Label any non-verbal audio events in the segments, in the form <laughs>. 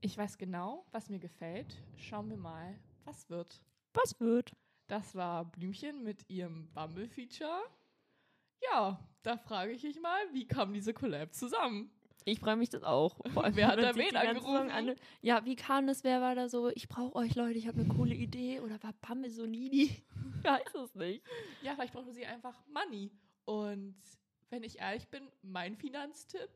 Ich weiß genau, was mir gefällt. Schauen wir mal, was wird. Was wird? Das war Blümchen mit ihrem Bumble-Feature. Ja, da frage ich mich mal, wie kam diese Collab zusammen? Ich freue mich das auch. <laughs> Wer hat da wen angerufen? An- ja, wie kam das? Wer war da so? Ich brauche euch, Leute, ich habe eine coole Idee. Oder war Pamme so needy? Ich weiß es nicht. Ja, vielleicht brauchte sie einfach Money. Und wenn ich ehrlich bin, mein Finanztipp,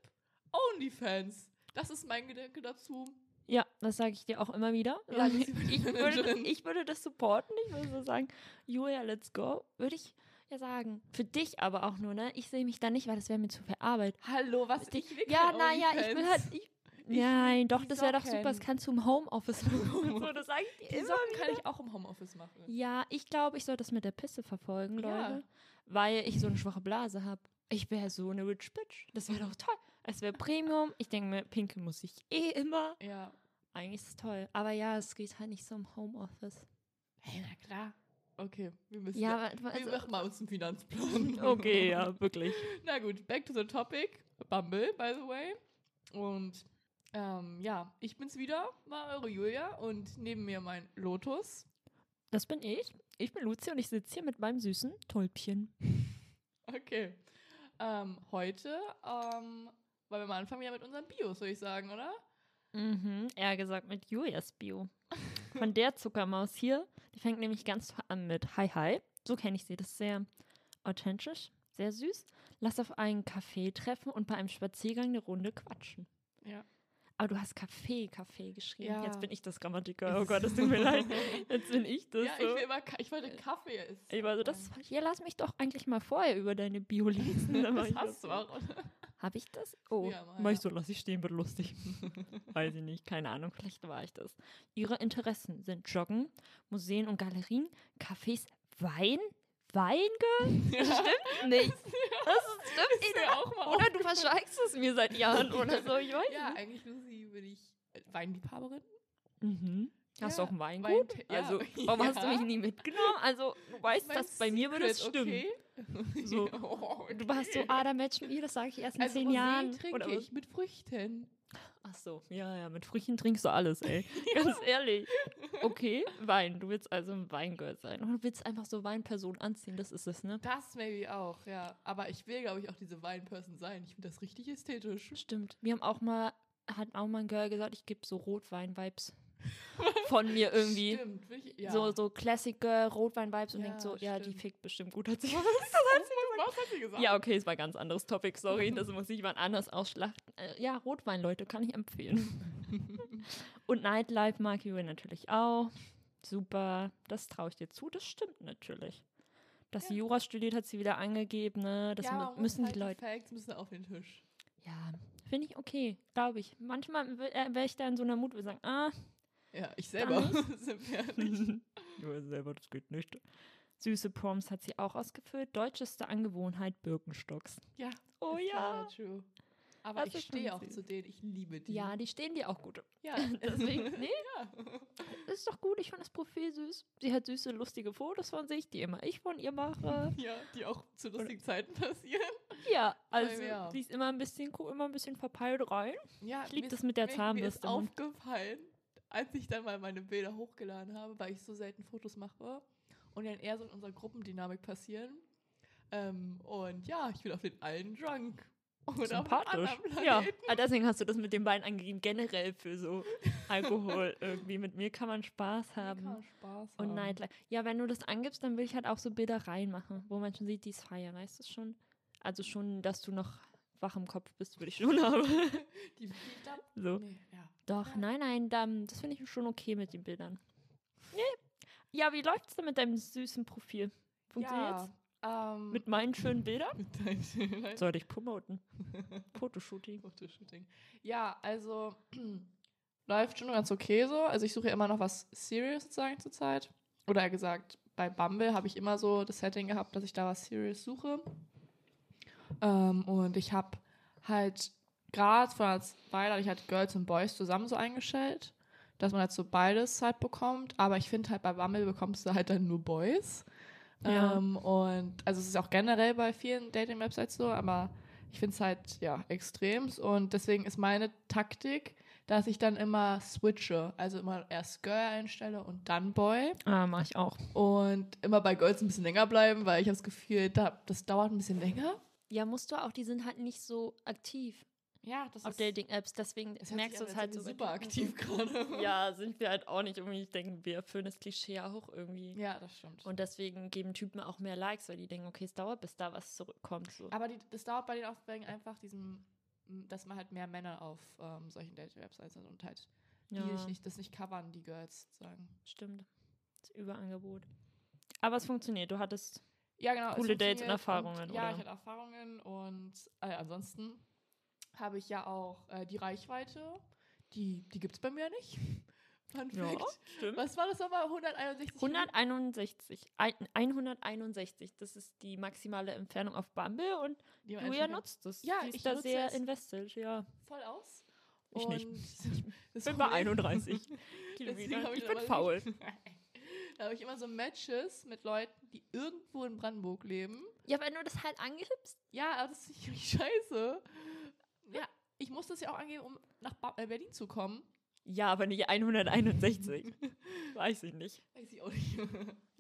OnlyFans. Das ist mein Gedanke dazu. Ja, das sage ich dir auch immer wieder. Ja, ist ich, würde, ich würde das supporten. Ich würde so sagen, Julia, let's go. Würde ich ja sagen. Für dich aber auch nur, ne? Ich sehe mich da nicht, weil das wäre mir zu viel Arbeit. Hallo, was? Ich will ja, naja, ich will halt. Ich, Nein, doch, das wäre doch super. Das kannst du im Homeoffice machen. <laughs> so, das sage ich dir immer Socken wieder. kann ich auch im Homeoffice machen. Ja, ich glaube, ich soll das mit der Pisse verfolgen, Ja. Leute. Weil ich so eine schwache Blase habe. Ich wäre so eine Rich Bitch. Das wäre doch toll. Es wäre Premium. Ich denke mir, Pinke muss ich eh immer. Ja. Eigentlich ist es toll. Aber ja, es geht halt nicht so im Homeoffice. Hey, na klar. Okay, wir müssen. Ja, Ja, aber- wir also- machen mal uns einen Finanzplan. <laughs> Okay, ja, <laughs> wirklich. Na gut, back to the topic. Bumble, by the way. Und ähm, ja, ich bin's wieder, mal eure Julia und neben mir mein Lotus. Das bin ich. Ich bin Lucia und ich sitze hier mit meinem süßen Täubchen. <laughs> Okay. Ähm, heute ähm, wollen wir mal anfangen wieder mit unseren Bios, würde ich sagen, oder? Mhm, eher gesagt mit Julias Bio. Von der Zuckermaus hier. Die fängt nämlich ganz an mit Hi Hi. So kenne ich sie. Das ist sehr authentisch, sehr süß. Lass auf einen Kaffee treffen und bei einem Spaziergang eine Runde quatschen. Ja. Aber du hast Kaffee, Kaffee geschrieben. Ja. Jetzt bin ich das Grammatiker. Oh Gott, es tut mir <laughs> leid. Jetzt bin ich das. Ja, so. ich, will immer, ich wollte Kaffee essen. Ich war so, das. Ja, lass mich doch eigentlich mal vorher über deine Bio lesen. <laughs> Das hast du auch, oder? Habe ich das? Oh, Ja, mal, mach ich ja. so, lass ich stehen, wird lustig. <laughs> Weiß ich nicht, keine Ahnung, vielleicht war ich das. Ihre Interessen sind Joggen, Museen und Galerien, Cafés, Wein, Weingirl? <laughs> Das stimmt nicht. Das stimmt mir auch mal Oder du verschweigst es mir seit Jahren <laughs> oder so, ich weiß Ja, nicht. eigentlich, Lucy, bin ich Weinliebhaberin. Mhm. Hast du Ja, auch ein Weingut? Wein- ja, also, warum hast du ja. mich nie mitgenommen? Also, du weißt, dass bei mir würde es stimmen. Okay? <laughs> So. Oh, Du hast so, ah, da matchen wir, das sage ich erst in also zehn Rosé Jahren. trinke Oder ich mit Früchten. Ach so, ja, ja, mit Früchten trinkst du alles, ey. <laughs> Ganz ehrlich. Okay, Wein. Du willst also ein Weingirl sein. Oder du willst einfach so Weinperson anziehen, das ist es, ne? Das maybe auch, ja. Aber ich will, glaube ich, auch diese Weinperson sein. Ich finde das richtig ästhetisch. Stimmt. Wir haben auch mal, hat auch mal ein Girl gesagt, ich gebe so Rotwein-Vibes <laughs> von mir irgendwie. Stimmt, will ich, ja. So, so Classic Girl, Rotwein-Vibes und Ja, denkt so, ja, die stimmt. fickt bestimmt gut. Hat sie <laughs> Was hat sie gesagt? ja, okay, es war ein ganz anderes Topic, sorry, <laughs> das muss ich jemand anders ausschlachten. Äh, ja, Rotwein, Leute, kann ich empfehlen. Und Nightlife mag Julia natürlich auch. Super, das traue ich dir zu, das stimmt natürlich. Dass sie Jura studiert, hat sie wieder angegeben, ne? Das ja, müssen die Leute. Facts müssen auf den Tisch. Ja, finde ich okay, glaube ich. Manchmal wäre ich da in so einer Mut, wo ich sagen, ah, Ja, ich selber <laughs> sind wir nicht. Julia <laughs> selber, das geht nicht. Süße Proms hat sie auch ausgefüllt. Deutscheste Angewohnheit Birkenstocks. Ja. Oh ja. True. Aber Das ich stehe auch süß. zu denen. Ich liebe die. Ja, die stehen dir auch gut. ja. <laughs> Deswegen, nee, ja. ist doch gut. Ich fand das Profil süß. Sie hat süße, lustige Fotos von sich, die immer ich von ihr mache. ja, die auch zu lustigen Zeiten passieren. Ja, also ja. die ist immer ein bisschen cool, immer ein bisschen verpeilt rein. Ja, Ich lieb mir das mit der mir- Zahnbürste Mir ist aufgefallen, als ich dann mal meine Bilder hochgeladen habe, weil ich so selten Fotos mache und dann eher so in unserer Gruppendynamik passieren. Ähm, und ja, ich bin auf den allen drunk. Einem Sympathisch. Ja, Planeten. ah, deswegen hast du das mit den Beinen angegeben. Generell für so Alkohol <laughs> irgendwie. Mit mir kann man Spaß haben. Kann Spaß Und haben. Nightlife. Ja, wenn du das angibst, dann will ich halt auch so Bilder reinmachen, wo man schon sieht, die ist feier, weißt du schon? Also schon, dass du noch wach im Kopf bist, würde ich schon <laughs> haben. Die, da, So. nee, ja. Doch, nein, nein, dann, das finde ich schon okay mit den Bildern. Nee. Ja, wie läuft's denn mit deinem süßen Profil? Funktioniert's? Ja, ähm, Mit meinen schönen Bildern? mit deinem Sollte ich promoten. <laughs> Fotoshooting. Fotoshooting. Ja, also <clears throat> läuft schon ganz okay so. Also ich suche ja immer noch was Serious sozusagen zurzeit. Oder gesagt, bei Bumble habe ich immer so das Setting gehabt, dass ich da was Serious suche. Ähm, und ich habe halt gerade vor einer Weile ich halt Girls und Boys zusammen so eingestellt, dass man halt so beides halt bekommt. Aber ich finde halt bei Bumble bekommst du halt dann nur Boys. Ja. Ähm, und also es ist auch generell bei vielen Dating-Websites so, aber ich finde es halt ja extremst und deswegen ist meine Taktik, dass ich dann immer switche. Also immer erst Girl einstelle und dann Boy. Ah, mach ich auch. Und immer bei Girls ein bisschen länger bleiben, weil ich habe das Gefühl, da, das dauert ein bisschen länger. Ja, musst du auch, die sind halt nicht so aktiv Ja, das auf Dating-Apps, deswegen es hört merkst du es halt so. super aktiv <laughs> <laughs> gerade. Ja, sind wir halt auch nicht irgendwie. Ich denke, wir führen das Klischee ja hoch irgendwie. Ja, das stimmt. Und deswegen geben Typen auch mehr Likes, weil die denken, okay, es dauert, bis da was zurückkommt. So. Aber die, das dauert bei denen auch wegen einfach diesem, dass man halt mehr Männer auf ähm, solchen Dating-Websites hat und halt ja, die nicht, das nicht covern, die Girls sozusagen. stimmt. Das Überangebot. Aber es funktioniert. Du hattest. Ja, genau. Coole Dates und Erfahrungen, Und, ja, oder? ich hatte Erfahrungen und äh, ansonsten habe ich ja auch äh, die Reichweite. Die, die gibt es bei mir nicht. <laughs> Fun Fact. stimmt. Was war das nochmal? 161? 161. Ein, 161. Das ist die maximale Entfernung auf Bumble und Die Julia entweder nutzt es. Ja, ich da sehr es. invested, ja. voll aus. Ich nicht. Und <laughs> das bin bei Problem- 31 <laughs> Deswegen Kilometer. Ich aber bin faul. Da habe ich immer so Matches mit Leuten, die irgendwo in Brandenburg leben. Ja, wenn du das halt angibst. Ja, aber das ist richtig scheiße. Ja, ich muss das ja auch angeben, um nach äh, Berlin zu kommen. Ja, aber nicht 161. <laughs> Weiß ich nicht. Weiß ich auch nicht.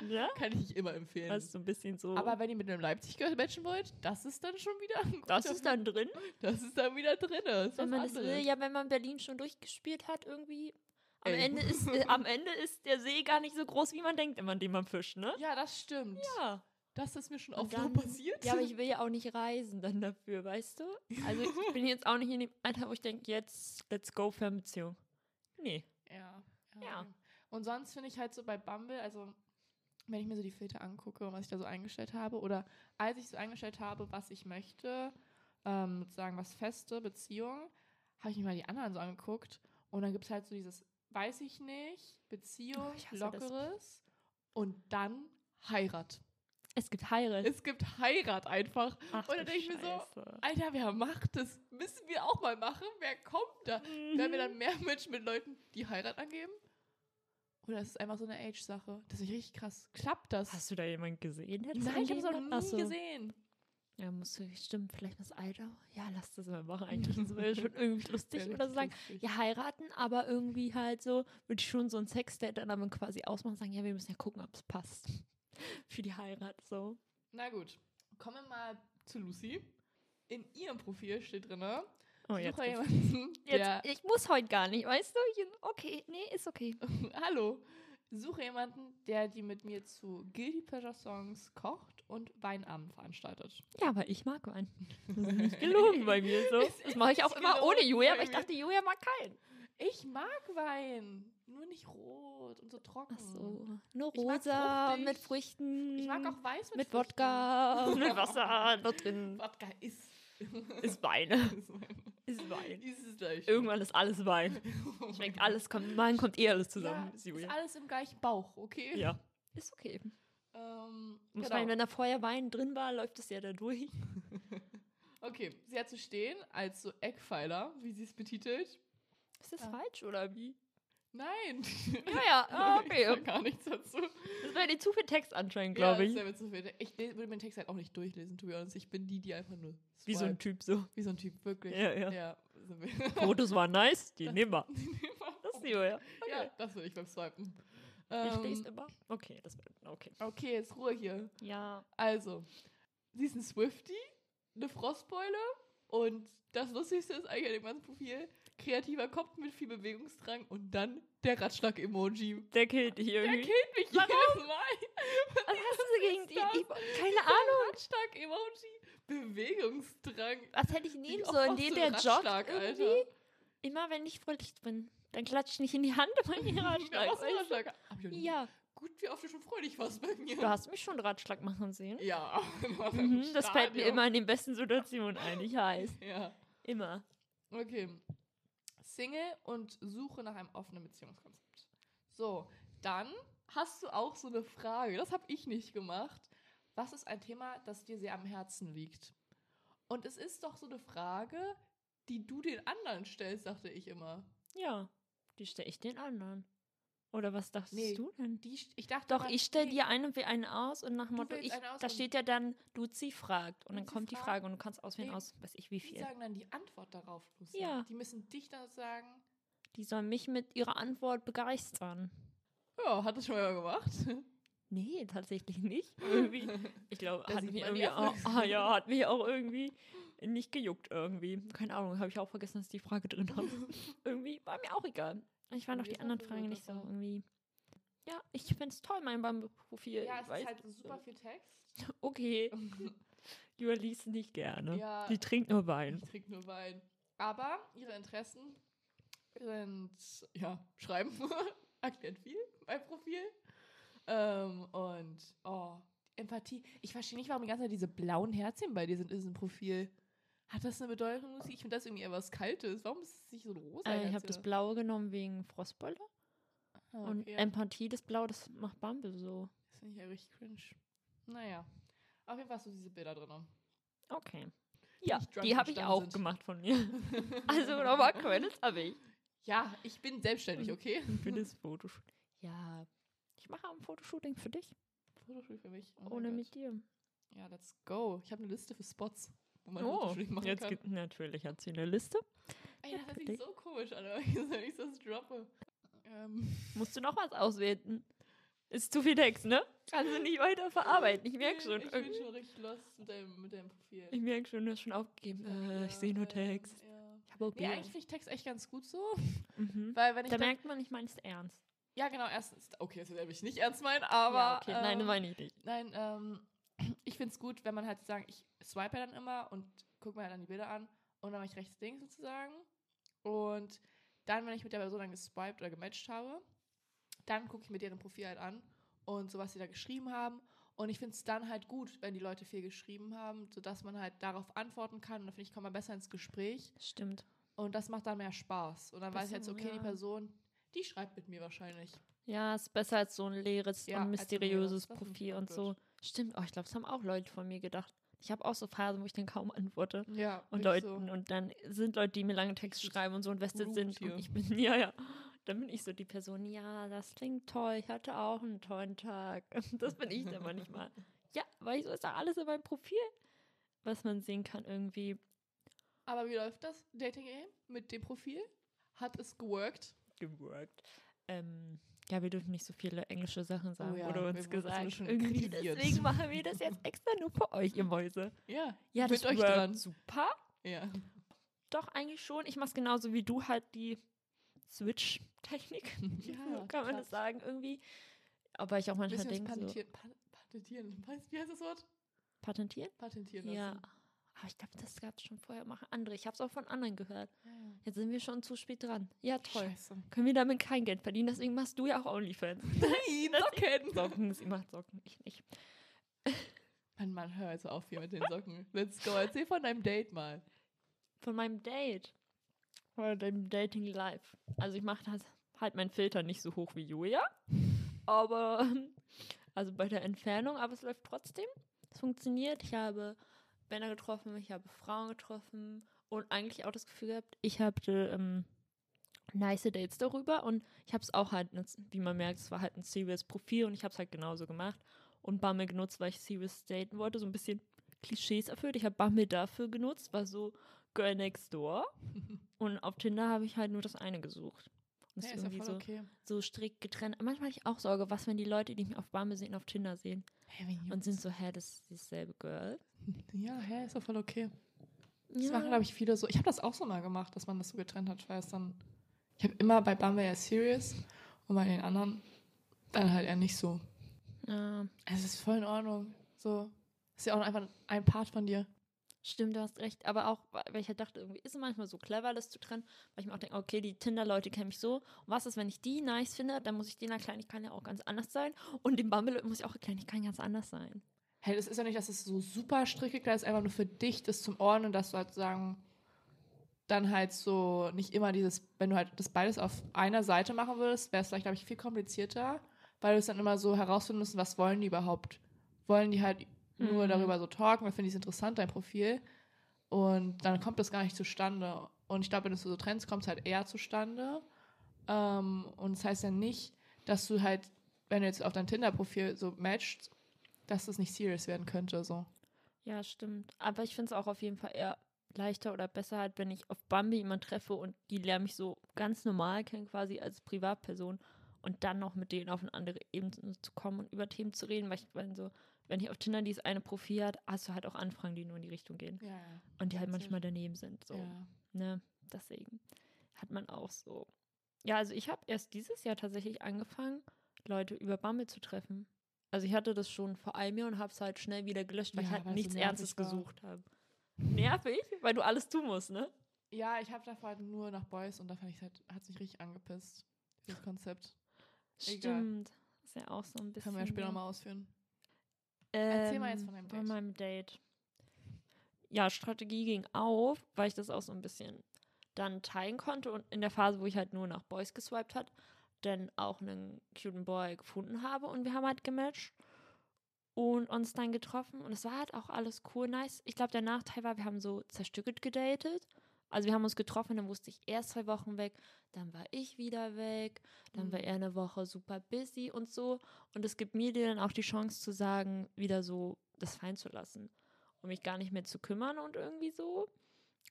Ja? Kann ich nicht immer empfehlen. Das ist so ein bisschen so. Aber wenn ihr mit einem Leipzig-Girl matchen wollt, das ist dann schon wieder ein das ist dann drin. das ist dann wieder drin. Das Wenn man das will, anderes. ja, wenn man Berlin schon durchgespielt hat, irgendwie. Am Ey. Ende, ist, äh, am Ende ist der See gar nicht so groß, wie man denkt, immer, an dem man fischt, ne? ja, das stimmt. Ja. Das ist mir schon oft dann- so passiert. Ja, aber ich will ja auch nicht reisen dann dafür, weißt du? Also ich bin jetzt auch nicht in dem Alter, wo ich denke, jetzt let's go Fernbeziehung. Nee. Ja. Ja. Und sonst finde ich halt so bei Bumble, also wenn ich mir so die Filter angucke und was ich da so eingestellt habe, oder als ich so eingestellt habe, was ich möchte, ähm, sozusagen was feste Beziehung, habe ich mir mal die anderen so angeguckt und dann gibt es halt so dieses, weiß ich nicht, Beziehung, Oh, ich hasse das. Lockeres und dann Heirat. Es gibt Heirat. Es gibt Heirat einfach. Ach, und dann denke ich mir so. Alter, wer macht das? Müssen wir auch mal machen? Wer kommt da? Werden wir dann mehr Matchen mit Leuten, die Heirat angeben? Oder ist es einfach so eine Age-Sache? Das ist richtig krass. Klappt das? Hast du da jemanden gesehen? Hättest Nein, ich habe es noch nie Ach so. gesehen. Ja, musst du, stimmt, vielleicht das Alter. Ja, lass das mal machen <laughs> eigentlich. Das wäre schon irgendwie lustig. Oder so sagen, lustig. ja, heiraten, aber irgendwie halt so, würde ich schon so ein Sexdate dann aber quasi ausmachen und sagen, ja, wir müssen ja gucken, ob es passt. <laughs> Für die Heirat, so. Na gut. Kommen wir mal zu Lucy. In ihrem Profil steht drin, Oh, suche jetzt. jemanden, <laughs> jetzt ich muss heute gar nicht, weißt du? Okay, nee, ist okay. hallo, suche jemanden, der die mit mir zu Guilty Pleasure Songs kocht und Weinabend veranstaltet. Ja, aber ich mag Wein. <laughs> Das ist nicht gelogen bei mir so. Es Das mache ich auch immer ohne Julia, aber ich dachte, Julia mag keinen. Ich mag Wein, nur nicht rot und so trocken. Ach so, nur rosa mit Früchten. Ich mag auch Weiß mit, mit Früchten. Wodka, <laughs> mit Wasser da drin. Wodka ist. Ist Wein. <laughs> ist Wein. Ist Wein. Ist es gleich. Irgendwann ist alles Wein. Schmeckt alles, kommt, Wein kommt eh alles zusammen. Ja, ist alles im gleichen Bauch, okay? Ja. Ist okay. Ähm, Muss genau. Wein, wenn da vorher Wein drin war, läuft es ja da durch. <laughs> Okay, sie hat zu stehen als so Eckpfeiler, wie sie es betitelt. Ist das Ja. falsch oder wie? Nein. Ja, ja, <laughs> ah, Ich sag okay. gar nichts dazu. Das wäre dir zu viel Text anscheinend, Ja, glaube das ich. wäre mir zu viel. Ich würde mir den Text halt auch nicht durchlesen, to be honest. Ich bin die, die einfach nur Wie so ein swipe. Typ so. Wie so ein Typ, wirklich. Ja, ja. ja wir. Fotos waren nice, <laughs> die nehmen wir. Das ist die Julia. Ja, Okay. das will ich beim Swipen. Ich Ähm, lese immer. Okay, das. Okay. okay, jetzt Ruhe hier. Ja. Also, sie ist ein Swifty, eine Frostbeule und das Lustigste ist eigentlich an dem ganzen Profil, kreativer Kopf mit viel Bewegungsdrang und dann der Ratschlag-Emoji. Der killt dich Der irgendwie. killt mich jedes Mal. Was hast du gegen die? Ich, keine Ahnung. Ratschlag-Emoji. Bewegungsdrang. Was hätte ich nehmen sollen? Den, der joggt Ratschlag, irgendwie? Alter. Immer wenn ich fröhlich bin. Dann klatsche ich nicht in die Hand, aber in den Ja, Ratschlag. Ratschlag? Ja, Gut, wie oft du schon fröhlich warst bei mir. du hast mich schon Ratschlag machen sehen. Ja, <laughs> Mhm, das fällt mir immer in den besten Situationen ein. Ich weiß. <laughs> Ja. Immer. Okay. Single und Suche nach einem offenen Beziehungskonzept. So, dann hast du auch so eine Frage. Das habe ich nicht gemacht. Was ist ein Thema, das dir sehr am Herzen liegt? Und es ist doch so eine Frage, die du den anderen stellst, dachte ich immer. Ja, die stelle ich den anderen. Oder was dachtest Nee, du denn? Die, ich dachte Doch, immer, ich stelle nee, dir einen und wir einen aus und nach dem Motto, ich, da steht ja dann, Luzi fragt. Und dann Luzi kommt die fragt. Frage und du kannst auswählen Nee, aus, weiß ich wie Die viel. sagen dann die Antwort darauf, Lucy. Ja. Die müssen dich dann sagen, Die soll mich mit ihrer Antwort begeistern. Ja, hat das schon mal gemacht. <laughs> Nee, tatsächlich nicht. <laughs> Irgendwie. Ich glaube, hat mich die irgendwie auch, <laughs> ah, ja, hat mich auch irgendwie nicht gejuckt irgendwie. Keine Ahnung, habe ich auch vergessen, dass ich die Frage drin habe. <laughs> irgendwie war mir auch egal. Ich fand auch die ist anderen Fragen nicht so irgendwie. Ja, ich finde es toll, mein Bumble-Profil. Ja, es ist halt super viel Text. <laughs> Okay, <laughs> Jua liest nicht gerne. Ja. Die trinkt nur Wein. Ich trinke nur Wein. Aber ihre Interessen sind, ja, schreiben, erklärt viel beim Profil. Ähm, und, oh, Empathie. Ich verstehe nicht, warum die ganze Zeit diese blauen Herzchen bei dir sind in diesem Profil. Hat das eine Bedeutung? Ich finde das irgendwie eher was Kaltes. Warum ist es nicht so ein rosa Äh, ich habe das Blaue genommen wegen Frostbeule. Ah, Und okay. Empathie, das Blau, das macht Bumble so. Das finde ich ja richtig cringe. Naja. Auf jeden Fall hast du diese Bilder drin. Okay. Ja, drunk die habe ich auch sind. gemacht von mir. <laughs> also nochmal Credits habe ich. Ja, ich bin selbstständig, okay? Für das <laughs> Fotoshooting. Ja, ich mache ein Fotoshooting für dich, Fotoshooting für mich. Oh ohne mit dir. Ja, let's go. Ich habe eine Liste für Spots, wo man Oh, Fotoshooting machen jetzt kann. gibt natürlich hat sie eine Liste. Ey, Ja, das hört sich so komisch an, <laughs> wenn ich das droppe. Ähm, Musst du noch was auswählen? Ist zu viel Text, ne? Kannst du nicht weiter verarbeiten. Ich merke schon. Ich bin schon richtig lost mit deinem, mit deinem Profil. Ich merke schon, du hast schon aufgegeben. Äh, ich sehe nur Text. Ja. Ich habe auch Nee, eigentlich finde ich Text echt ganz gut so. Mhm. <laughs> Weil wenn ich Da merkt man, ich meine es ernst. Ja, genau, erstens, okay, das werde ich nicht ernst meinen, aber. ja, okay. Nein, ähm, meine ich nicht. Nein, ähm, ich finde es gut, wenn man halt sagen, ich swipe ja dann immer und gucke mir halt dann die Bilder an und dann mache ich rechts links sozusagen. Und dann, wenn ich mit der Person dann geswiped oder gematcht habe, dann gucke ich mir deren Profil halt an und so, was sie da geschrieben haben. Und ich finde es dann halt gut, wenn die Leute viel geschrieben haben, sodass man halt darauf antworten kann. Und dann finde ich, kommt man besser ins Gespräch. Stimmt. Und das macht dann mehr Spaß. Und dann weiß ich jetzt, Besser, okay, die ja. Person, die schreibt mit mir wahrscheinlich. Ja, ist besser als so ein leeres Ja, und mysteriöses leeres, Profil und so. Stimmt, oh, ich glaube, das haben auch Leute von mir gedacht. Ich habe auch so Phasen, wo ich dann kaum antworte. Ja, Und Leuten, und dann sind Leute, die mir lange Texte schreiben und so invested sind. hier. Und ich bin, <laughs> ja, ja. Dann bin ich so die Person, ja, das klingt toll, ich hatte auch einen tollen Tag. <laughs> Das bin ich dann manchmal. <laughs> Ja, weil so ist da alles in meinem Profil, was man sehen kann irgendwie. Aber wie läuft das Dating Game mit dem Profil? Hat es geworkt? Geworkt. Ähm, ja, wir dürfen nicht so viele englische Sachen sagen, Oh ja, wurde uns gesagt. <laughs> Irgendwie, deswegen machen wir das jetzt extra nur für euch, ihr Mäuse. Ja. Ja, Mit das euch workt dran. super. Ja. Doch, eigentlich schon. Ich mache es genauso wie du halt die Switch-Technik. <laughs> Ja, <laughs> kann man das sagen irgendwie. Aber ich auch manchmal denke, so, patentieren? Pa- patentieren. Wie heißt das Wort? patentieren? Patentieren lassen. Ja. Aber ich glaube, das gab es schon vorher. Machen andere. Ich habe es auch von anderen gehört. Jetzt sind wir schon zu spät dran. Ja, toll. Scheiße. Können wir damit kein Geld verdienen? Deswegen machst du ja auch OnlyFans. <laughs> Nein, Socken. Socken, sie macht Socken, ich nicht. <laughs> Mann, Mann, hör jetzt auf hier mit den Socken. Let's go. Erzähl von deinem Date mal. Von meinem Date. Oder dem Dating Live. Also ich mache das halt meinen Filter nicht so hoch wie Julia. Aber, <laughs> also bei der Entfernung, aber es läuft trotzdem. Es funktioniert. Ich habe Männer getroffen, ich habe Frauen getroffen und eigentlich auch das Gefühl gehabt, ich hatte ähm, nice Dates darüber und ich habe es auch halt, wie man merkt, es war halt ein serious Profil und ich habe es halt genauso gemacht und Bumble genutzt, weil ich serious daten wollte, so ein bisschen Klischees erfüllt. Ich habe Bumble dafür genutzt, war so Girl Next Door <laughs> und auf Tinder habe ich halt nur das eine gesucht. Und Ja, ja irgendwie voll so, okay. so strikt getrennt. Manchmal habe ich auch Sorge, was, wenn die Leute, die mich auf Bumble sehen, auf Tinder sehen Hey, und sind so, hä, das ist dieselbe Girl. <laughs> Ja, hä, ist doch voll okay. Das Ja. machen, glaube ich, viele so. Ich habe das auch so mal gemacht, dass man das so getrennt hat, weil es dann. Ich habe immer bei Bumble ja serious und bei den anderen dann halt eher nicht so. Ja, Es ist voll in Ordnung. So. Ist ja auch einfach ein Part von dir. Stimmt, du hast recht. Aber auch, weil ich halt dachte, irgendwie ist es manchmal so clever, das zu trennen, weil ich mir auch denke, okay, die Tinder-Leute kennen mich so. Und was ist, wenn ich die nice finde, dann muss ich denen kann ja auch ganz anders sein. Und dem Bumble muss ich auch erklären, ich kann ganz anders sein. Hey, das ist ja nicht, dass es so super geklärt ist, einfach nur für dich, das zum Ordnen, dass du halt sagen, dann halt so nicht immer dieses, wenn du halt das beides auf einer Seite machen würdest, wäre es vielleicht, glaube ich, viel komplizierter, weil du es dann immer so herausfinden musst, was wollen die überhaupt? Wollen die halt nur Mhm. darüber so talken, weil finde ich es interessant, dein Profil? Und dann kommt das gar nicht zustande. Und ich glaube, wenn du es so trennst, kommt es halt eher zustande. Ähm, und das heißt ja nicht, dass du halt, wenn du jetzt auf dein Tinder-Profil so matchst, dass das nicht serious werden könnte. So. Ja, stimmt. Aber ich finde es auch auf jeden Fall eher leichter oder besser halt, wenn ich auf Bambi jemanden treffe und die lernen mich so ganz normal kennen, quasi als Privatperson und dann noch mit denen auf eine andere Ebene zu kommen und über Themen zu reden, weil ich wenn so, wenn ich auf Tinder dieses eine Profil hat, hast du halt auch Anfragen, die nur in die Richtung gehen Ja, und die halt manchmal daneben sind. So, ja. ne? Deswegen hat man auch so. Ja, also ich habe erst dieses Jahr tatsächlich angefangen, Leute über Bumble zu treffen. Also ich hatte das schon vor einem Jahr und habe es halt schnell wieder gelöscht, weil ich Ja, halt weil so nichts nervig Ernstes war. gesucht habe. Nervig, weil du alles tun musst, ne? Ja, ich habe davor halt nur nach Boys und da fand ich halt, hat sich richtig angepisst, dieses Konzept. Egal. Stimmt. Ist ja auch so ein bisschen. Können wir ja später so. nochmal ausführen. Ähm, Erzähl mal jetzt von deinem Von Date. meinem Date. Ja, Strategie ging auf, weil ich das auch so ein bisschen dann teilen konnte und in der Phase, wo ich halt nur nach Boys geswiped hat, dann auch einen cuten Boy gefunden habe und wir haben halt gematcht und uns dann getroffen und es war halt auch alles cool, nice. Ich glaube, der Nachteil war, wir haben so zerstückelt gedatet. Also wir haben uns getroffen, dann wusste ich erst zwei Wochen weg, dann war ich wieder weg, dann war Mhm. er eine Woche super busy und so. Und es gibt mir dann auch die Chance zu sagen, wieder so das fallen zu lassen und mich gar nicht mehr zu kümmern und irgendwie so.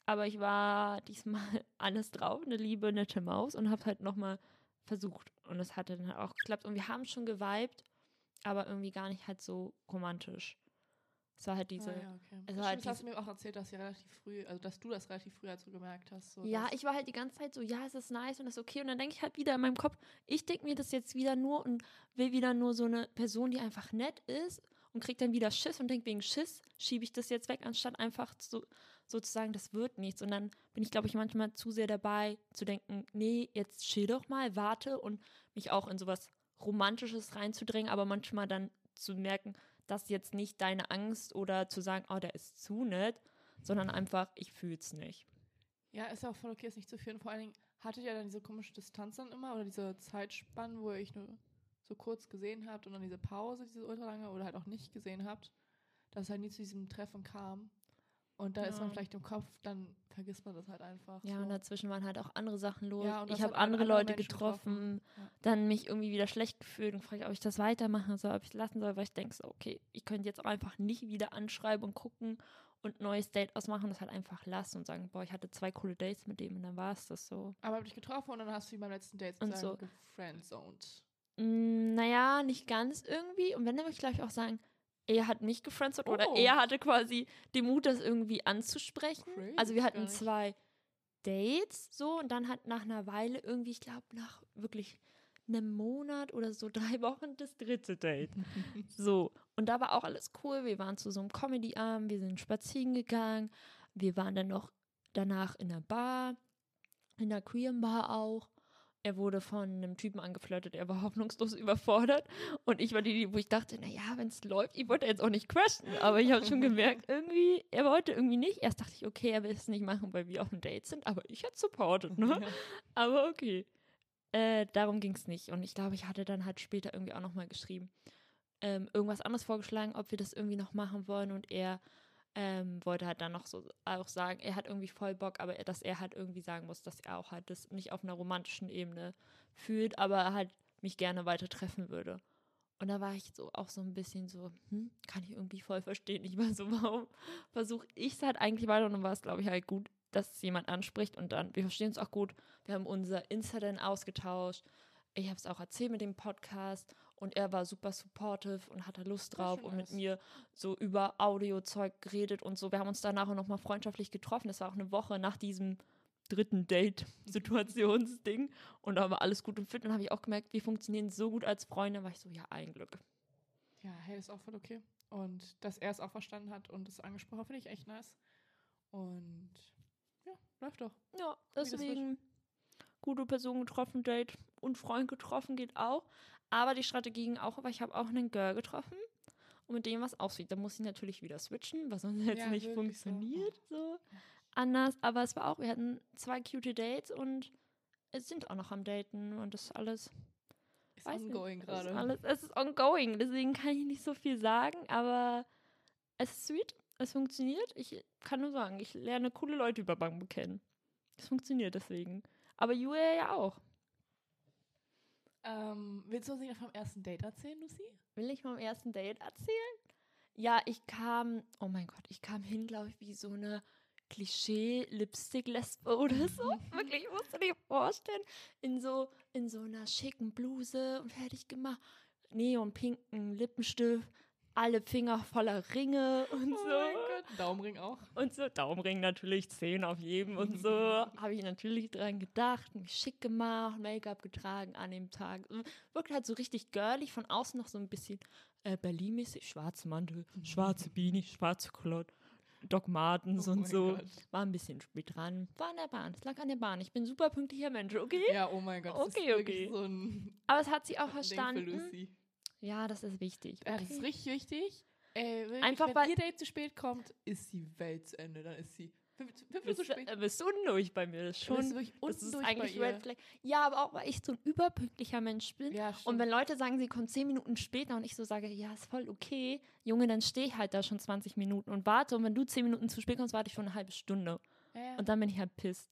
Aber ich war <laughs> diesmal alles drauf, eine liebe, nette Maus und habe halt nochmal versucht. Und es hat dann halt auch geklappt. Und wir haben schon geweibt, aber irgendwie gar nicht halt so romantisch. Es war halt diese. ah, ja, okay. also Stimmt, halt das hast du mir auch erzählt, dass, ihr relativ früh, also dass du das relativ früh halt so gemerkt hast. So Ja, ich war halt die ganze Zeit so, ja, es ist nice und es ist okay. Und dann denke ich halt wieder in meinem Kopf, ich denke mir das jetzt wieder nur und will wieder nur so eine Person, die einfach nett ist und kriegt dann wieder Schiss und denkt, wegen Schiss schiebe ich das jetzt weg, anstatt einfach so, sozusagen, das wird nichts. Und dann bin ich, glaube ich, manchmal zu sehr dabei zu denken, nee, jetzt chill doch mal, warte und mich auch in sowas Romantisches reinzudrängen, aber manchmal dann zu merken, dass jetzt nicht deine Angst oder zu sagen, oh, der ist zu nett, sondern einfach, ich fühl's nicht. Ja, ist ja auch voll okay, es nicht zu führen. Vor allen Dingen hattet ihr dann diese komische Distanz dann immer oder diese Zeitspannen, wo ihr euch nur so kurz gesehen habt und dann diese Pause, diese ultralange oder halt auch nicht gesehen habt, dass es halt nie zu diesem Treffen kam. Und da ist man Ja. vielleicht im Kopf, dann vergisst man das halt einfach. Ja, so. und dazwischen waren halt auch andere Sachen los. Ja, ich habe andere andere Leute Menschen getroffen, getroffen. Ja. dann mich irgendwie wieder schlecht gefühlt und frage, ob ich das weitermachen soll, ob ich es lassen soll, weil ich denke so, okay, ich könnte jetzt auch einfach nicht wieder anschreiben und gucken und ein neues Date ausmachen, das halt einfach lassen und sagen, boah, ich hatte zwei coole Dates mit dem und dann war es das so. Aber hab dich getroffen und dann hast du ihn beim letzten Date Und sozusagen so. gefriendzoned. Mm, naja, nicht ganz irgendwie. Und wenn, dann würde ich gleich auch sagen, er hat mich gefriendzoned oder Oh. er hatte quasi den Mut, das irgendwie anzusprechen. Crazy, also wir hatten zwei Dates so und dann hat nach einer Weile irgendwie, ich glaube nach wirklich einem Monat oder so <laughs> drei Wochen das dritte Date. <laughs> so und da war auch alles cool. Wir waren zu so einem Comedy-Abend, wir sind spazieren gegangen, wir waren dann noch danach in der Bar, in der Queer Bar auch. Er wurde von einem Typen angeflirtet, er war hoffnungslos überfordert. Und ich war die, wo ich dachte, naja, wenn es läuft, ich wollte jetzt auch nicht crashen. Aber ich habe schon gemerkt, irgendwie, er wollte irgendwie nicht. Erst dachte ich, okay, er will es nicht machen, weil wir auf einem Date sind. Aber ich hätte supported, ne? Ja. Aber okay. Äh, darum ging es nicht. Und ich glaube, ich hatte dann halt später irgendwie auch nochmal geschrieben, ähm, irgendwas anderes vorgeschlagen, ob wir das irgendwie noch machen wollen. Und er ähm, wollte halt dann noch so auch sagen, er hat irgendwie voll Bock, aber er, dass er halt irgendwie sagen muss, dass er auch halt das nicht auf einer romantischen Ebene fühlt, aber er halt mich gerne weiter treffen würde. Und da war ich so auch so ein bisschen so, hm, kann ich irgendwie voll verstehen. Ich war so, <laughs> warum versuche ich es halt eigentlich weiter? Und dann war es, glaube ich, halt gut, dass es jemand anspricht und dann, wir verstehen uns auch gut. Wir haben unser Incident ausgetauscht. Ich habe es auch erzählt mit dem Podcast und er war super supportive und hatte Lust Das drauf und mit mir so über Audiozeug geredet und so. Wir haben uns danach auch nochmal freundschaftlich getroffen. Das war auch eine Woche nach diesem dritten Date-Situationsding. Und da war alles gut und fit. Und dann habe ich auch gemerkt, wir funktionieren so gut als Freunde. war ich so, ja, ein Glück. Ja, hey, ist auch voll okay. Und dass er es auch verstanden hat und es angesprochen hat, finde ich echt nice. Und ja, läuft doch. Ja, das deswegen gute Person getroffen, Date und Freund getroffen geht auch. Aber die Strategie ging auch, weil ich habe auch einen Girl getroffen und mit dem was aussieht. Da muss ich natürlich wieder switchen, was sonst jetzt Ja, nicht wirklich so. funktioniert. So. anders. Aber es war auch, wir hatten zwei cute Dates und es sind auch noch am Daten und das ist alles. Ist weiß ongoing gerade. alles. Es ist ongoing, deswegen kann ich nicht so viel sagen, aber es ist sweet, es funktioniert. Ich kann nur sagen, ich lerne coole Leute über Bambu kennen. Es funktioniert deswegen. Aber Julia ja auch. Ähm, willst du uns nicht noch vom ersten Date erzählen, Lucy? Will ich vom ersten Date erzählen? Ja, ich kam, oh mein Gott, ich kam hin, glaube ich, wie so eine Klischee-Lipstick-Lesbe oder so. <laughs> Wirklich, ich musste dir vorstellen, in so, in so einer schicken Bluse und fertig gemacht, neonpinken Lippenstift, alle Finger voller Ringe und Oh so. Daumenring auch. Und so, Daumenring natürlich, 10 auf jedem und so. <laughs> Habe ich natürlich dran gedacht, mich schick gemacht, Make-up getragen an dem Tag. Wirkt halt so richtig girlig, von außen noch so ein bisschen äh, Berlin-mäßig. Schwarze Mantel, schwarze Beanie, schwarze Culotte, Doc Martens Oh und so. Gott. War ein bisschen spät dran. War an der Bahn, es lag an der Bahn. Ich bin ein super pünktlicher Mensch, okay? Ja, oh mein Gott. Okay, okay. so Aber es hat sie auch verstanden. Ja, das ist wichtig. Ja, das ist okay? richtig wichtig. Ey, wirklich, Einfach wenn weil- ihr Date zu spät kommt, ist die Welt zu Ende. Dann ist sie fünf, fünf Minuten zu Bist, spät. äh, bist du unruhig bei mir? Das ist schon. ist wirklich Das ist durch eigentlich. Red Flag. Ja, aber auch, weil ich so ein überpünktlicher Mensch bin. Ja, Und wenn Leute sagen, sie kommen zehn Minuten später und ich so sage, ja, ist voll okay, Junge, dann stehe ich halt da schon 20 Minuten und warte. Und wenn du zehn Minuten zu spät kommst, warte ich schon eine halbe Stunde. ja. Und dann bin ich halt pisst.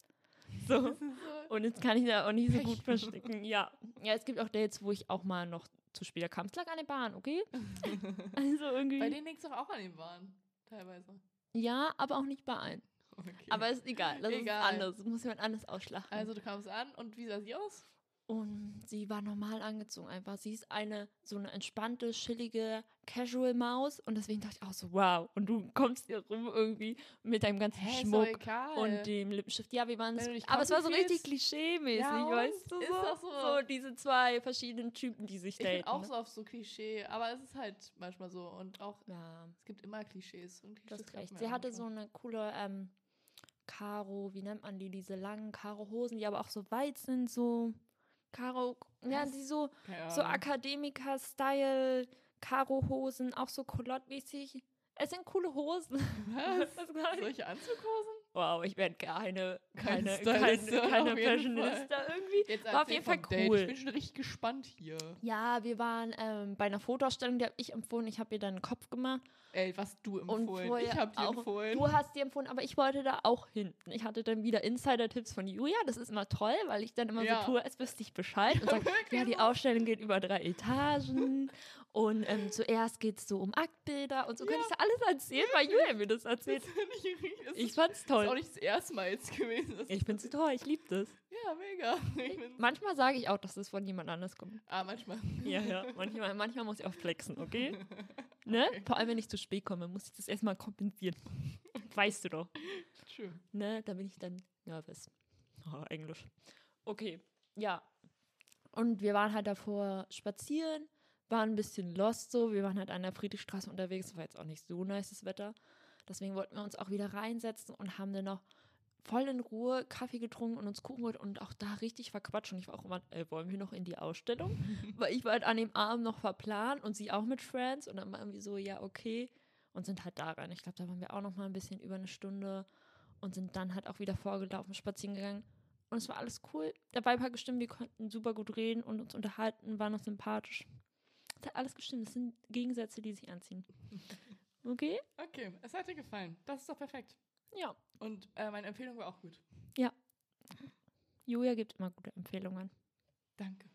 So. <laughs> So. Und jetzt kann ich da auch nicht so <laughs> gut verstecken. Ja. Ja, es gibt auch Dates, wo ich auch mal noch zu spät kam. Es lag an der Bahn, okay? <laughs> Also irgendwie. Bei denen liegt es doch auch an den Bahnen. Teilweise. ja, aber auch nicht bei allen. Okay. Aber ist egal. Das Egal. ist anders. Das muss jemand anders ausschlachten. also du kamst an und wie sah sie aus? Und sie war normal angezogen einfach. Sie ist eine so eine entspannte, chillige Casual-Maus. Und deswegen dachte ich auch so, wow. Und du kommst hier rum irgendwie mit deinem ganzen doch Schmuck und dem Lippenstift. Ja, wir waren so, aber es war so richtig klischee-mäßig, Ja, weißt du? Ist so? doch so. so diese zwei verschiedenen Typen, die sich ich bin daten. auch ne? so auf so Klischee, aber es ist halt manchmal so. Und auch, Ja, es gibt immer Klischees. Und Klischees hast recht. Sie hatte so eine coole ähm, Karo, wie nennt man die, diese langen Karo-Hosen, die aber auch so weit sind, so Karo, ja, Was? die so So. Akademiker-Style, Karo-Hosen, auch so Culotte-mäßig. Es sind coole Hosen. Was? <laughs> Ich. Solche Anzughosen? Wow, ich werde keine, Keine keine, keine, Fashionista irgendwie. Jetzt War auf jeden Fall vom Date. cool. Ich bin schon richtig gespannt hier. Ja, wir waren ähm, bei einer Fotoausstellung, die habe ich empfohlen. Ich habe ihr dann einen Kopf gemacht. Ey, was du empfohlen. ich hab dir empfohlen. Du hast die empfohlen, aber ich wollte da auch hin. Ich hatte dann wieder Insider-Tipps von Julia. Das ist immer toll, weil ich dann immer Ja. so tue, als wüsste ich Bescheid. Und sage, wirklich <laughs> ja, die so. Ausstellung geht über drei Etagen. <laughs> und ähm, zuerst geht es so um Aktbilder. Und so kann ich da alles erzählen, weil Julia mir das Das erzählt. finde ich, das Ich fand's das ist auch toll. nicht das erste Mal jetzt gewesen. Das Ich find's toll, ich liebe das. ja, mega. <laughs> Ich Manchmal sage ich auch, dass das von jemand anders kommt. ah, manchmal. <laughs> Ja, ja. Manchmal, manchmal muss ich auch flexen, okay? <laughs> Ne? Vor allem, wenn ich zu spät komme, muss ich das erstmal kompensieren. Weißt du doch. True. Ne? Da bin ich dann nervös. Oh, Englisch. Okay, ja. Und wir waren halt davor spazieren, waren ein bisschen lost so. Wir waren halt an der Friedrichstraße unterwegs, war jetzt auch nicht so nices Wetter. Deswegen wollten wir uns auch wieder reinsetzen und haben dann noch voll in Ruhe Kaffee getrunken und uns Kuchen geholt und auch da richtig verquatscht. Und ich war auch immer, äh, wollen wir noch in die Ausstellung? <laughs> Weil ich war halt an dem Abend noch verplant und sie auch mit Friends und dann waren wir so, ja, okay. Und sind halt da rein. Ich glaube, da waren wir auch noch mal ein bisschen über eine Stunde und sind dann halt auch wieder vorgelaufen, spazieren gegangen. Und es war alles cool. Der Vibe hat gestimmt, wir konnten super gut reden und uns unterhalten, waren noch sympathisch. Es hat alles gestimmt. Das sind Gegensätze, die sich anziehen. <laughs> Okay? Okay, es hat dir gefallen. Das ist doch perfekt. Ja. Und äh, meine Empfehlung war auch gut. Julia gibt immer gute Empfehlungen. Danke.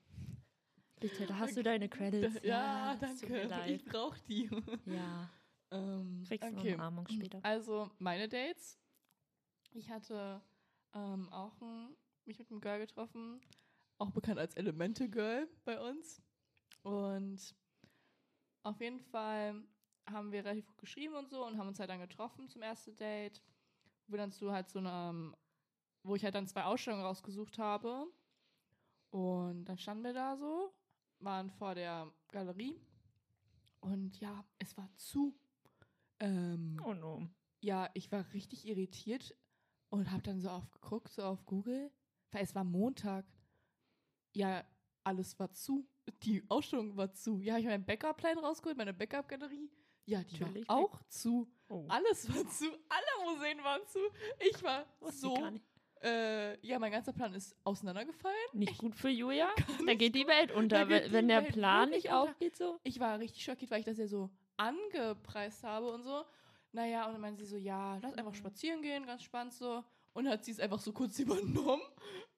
Bitte, da hast du deine Credits. Ja, mir danke. Ich brauche die. Ja, ähm, kriegst du okay. eine Umarmung später. Also, meine Dates. Ich hatte ähm, auch ein, mich mit einem Girl getroffen, auch bekannt als Elemente Girl bei uns. Und auf jeden Fall haben wir relativ gut geschrieben und so und haben uns halt dann getroffen zum ersten Date. Wo wir dann zu halt so einem, wo ich halt dann zwei Ausstellungen rausgesucht habe. Und dann standen wir da so, waren vor der Galerie. Und ja, es war zu. Ähm, Oh no. ja, ich war richtig irritiert und habe dann so aufgeguckt, so auf Google, weil es war Montag. Ja, alles war zu. Die Ausstellung war zu. Ja, ich habe meinen Backup-Plan rausgeholt, meine Backup-Galerie. Ja, die Natürlich war auch zu. Oh. Alles war zu. Alle Museen waren zu. Ich war ich so. Äh, ja, mein ganzer Plan ist auseinandergefallen. Nicht gut für Julia. <laughs> Da geht die Welt unter, wenn, wenn der Welt Plan nicht aufgeht so. Ich war richtig schockiert, weil ich das ja so angepreist habe und so. Naja, und dann meinte sie so, ja, lass einfach Mhm. spazieren gehen, ganz spannend so. Und hat sie es einfach so kurz <laughs> übernommen.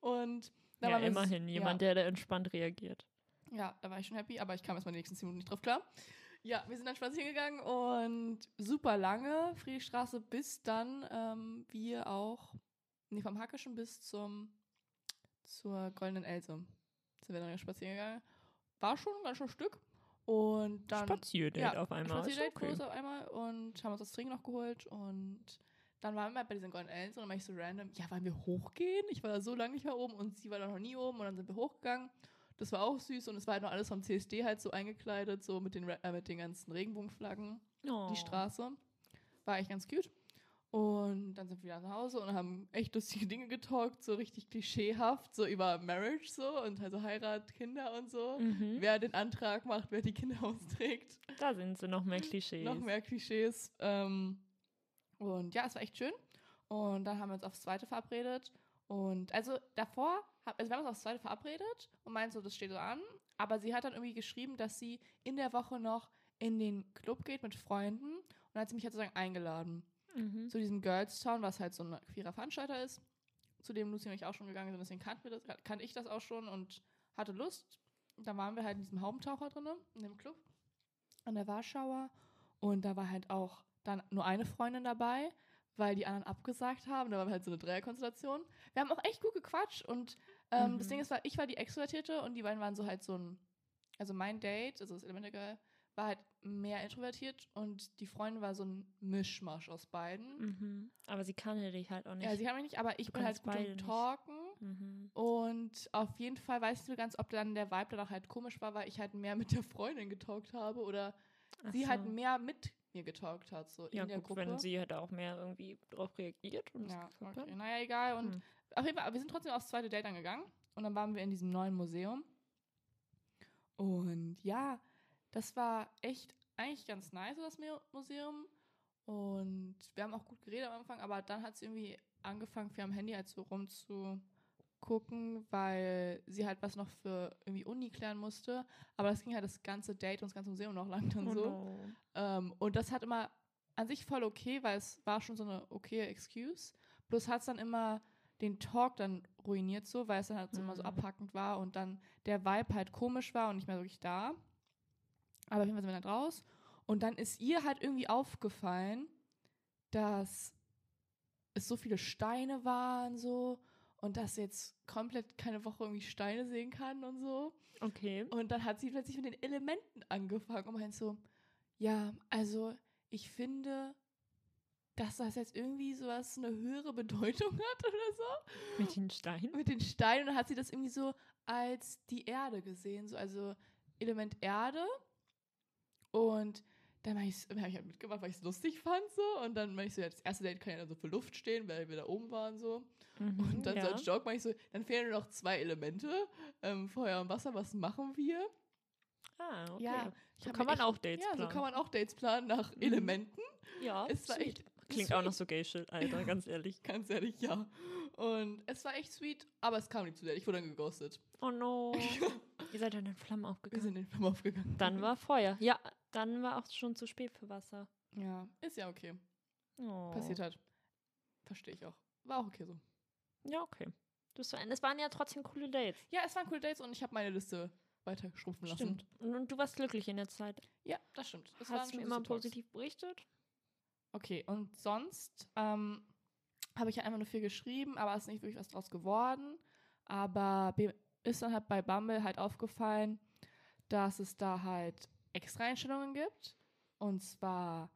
Und da Ja, immerhin jemand, der da entspannt reagiert. Ja, ja, da war ich schon happy, aber ich kam erstmal die nächsten zehn Minuten nicht drauf klar. Ja, wir sind dann spazieren gegangen und super lange Friedrichstraße, bis dann ähm, wir auch, nee, vom Hackischen bis zum, zur Goldenen Else sind wir dann spazieren gegangen. War schon ein ganz schön Stück. Und dann. Spazierdate ja, auf einmal. ist Spazierdate okay. auf einmal und haben uns das Trinken noch geholt und dann waren wir halt bei diesen Goldenen Else und dann war ich so random, ja, wollen wir hochgehen? Ich war da so lange nicht mehr oben und sie war da noch nie oben und dann sind wir hochgegangen. Das war auch süß und es war halt noch alles vom CSD halt so eingekleidet, so mit den, äh, mit den ganzen Regenbogenflaggen, Oh. die Straße. War echt ganz cute. Und dann sind wir wieder nach Hause und haben echt lustige Dinge getalkt, so richtig klischeehaft, so über Marriage so und also Heirat, Kinder und so. Mhm. Wer den Antrag macht, wer die Kinder <laughs> austrägt. Da sind sie noch mehr Klischees. Noch mehr Klischees. Ähm, und ja, es war echt schön. Und dann haben wir uns aufs zweite verabredet. Und also davor, also wir haben uns aufs zweite verabredet und meint so, das steht so an. Aber sie hat dann irgendwie geschrieben, dass sie in der Woche noch in den Club geht mit Freunden. Und dann hat sie mich halt sozusagen eingeladen Mhm. zu diesem Girls Town, was halt so ein queerer Veranstalter ist, zu dem Lucy und ich auch schon gegangen sind. Deswegen kannten wir das, kannte ich das auch schon und hatte Lust. Da waren wir halt in diesem Haubentaucher drin, in dem Club, an der Warschauer. Und da war halt auch dann nur eine Freundin dabei, weil die anderen abgesagt haben. Da war halt so eine Dreierkonstellation. Wir haben auch echt gut gequatscht und ähm, das Mhm. Ding ist, ich war die Extrovertierte und die beiden waren so halt so ein, also mein Date, also das Elemental Girl, war halt mehr introvertiert und die Freundin war so ein Mischmasch aus beiden. Mhm. Aber sie kannte dich halt auch nicht. Ja, sie haben mich nicht, aber ich Du bin halt gut im. Talken. mhm. Und auf jeden Fall weiß ich nicht so ganz, ob dann der Vibe danach halt komisch war, weil ich halt mehr mit der Freundin getalkt habe oder Ach sie so. halt mehr mit mir getalkt hat, so ja, in der gut, Gruppe. wenn sie hätte auch mehr irgendwie drauf reagiert. Und ja, okay. Naja, egal. Und Hm. auf jeden Fall, wir sind trotzdem aufs zweite Date dann gegangen und dann waren wir in diesem neuen Museum. Und ja, das war echt eigentlich ganz nice, das Mu- Museum. Und wir haben auch gut geredet am Anfang, aber dann hat sie irgendwie angefangen, für am Handy halt so rumzugucken, weil sie halt was noch für irgendwie Uni klären musste. Aber das ging halt das ganze Date und das ganze Museum noch lang dann Oh so. no. Ähm, und das hat immer an sich voll okay, weil es war schon so eine okay Excuse. Bloß hat es dann immer den Talk dann ruiniert so, weil es dann halt so immer so Mhm. abhackend war und dann der Vibe halt komisch war und nicht mehr wirklich da. Aber auf jeden Fall sind wir dann raus. Und dann ist ihr halt irgendwie aufgefallen, dass es so viele Steine waren so und dass sie jetzt komplett keine Woche irgendwie Steine sehen kann und so. Okay. Und dann hat sie plötzlich mit den Elementen angefangen und meint so, ja, also ich finde, dass das jetzt irgendwie sowas eine höhere Bedeutung <laughs> hat oder so. Mit den Steinen. Mit den Steinen und dann hat sie das irgendwie so als die Erde gesehen, so also Element Erde. Und dann habe ich hab ich halt mitgemacht, weil ich es lustig fand so. Und dann meine ich so, ja, das erste Date kann ja dann so für Luft stehen, weil wir da oben waren so. Mhm, Und dann ja. so als Joke mache ich so, dann fehlen nur noch zwei Elemente, ähm, Feuer und Wasser, was machen wir? Ah, okay. Ja, so kann man echt- auch Dates Ja, so planen. kann man auch Dates planen nach Mhm. Elementen. Ja, Es war sweet. echt Klingt sweet. auch noch so gay-shit, <laughs> Alter, ganz ehrlich. Ganz ehrlich, ja. Und es war echt sweet, aber es kam nicht zu sehr. Ich wurde dann geghostet. Oh no. <laughs> Ihr seid dann in Flammen Wir aufgegangen. sind in den Film aufgegangen. Dann war Feuer. Ja, dann war auch schon zu spät für Wasser. Ja, ist ja okay. Oh. Passiert hat. Verstehe ich auch. War auch okay so. Ja, okay. Das war, es waren ja trotzdem coole Dates. Ja, es waren coole Dates und ich habe meine Liste weiter schrumpfen lassen. Stimmt. Und, du warst glücklich in der Zeit. Ja, das stimmt. Es waren Hast du mir immer positiv berichtet? Okay, und sonst ähm, habe ich ja einfach nur viel geschrieben, aber es ist nicht wirklich was draus geworden. Aber ist dann halt bei Bumble halt aufgefallen, dass es da halt extra Einstellungen gibt. Und zwar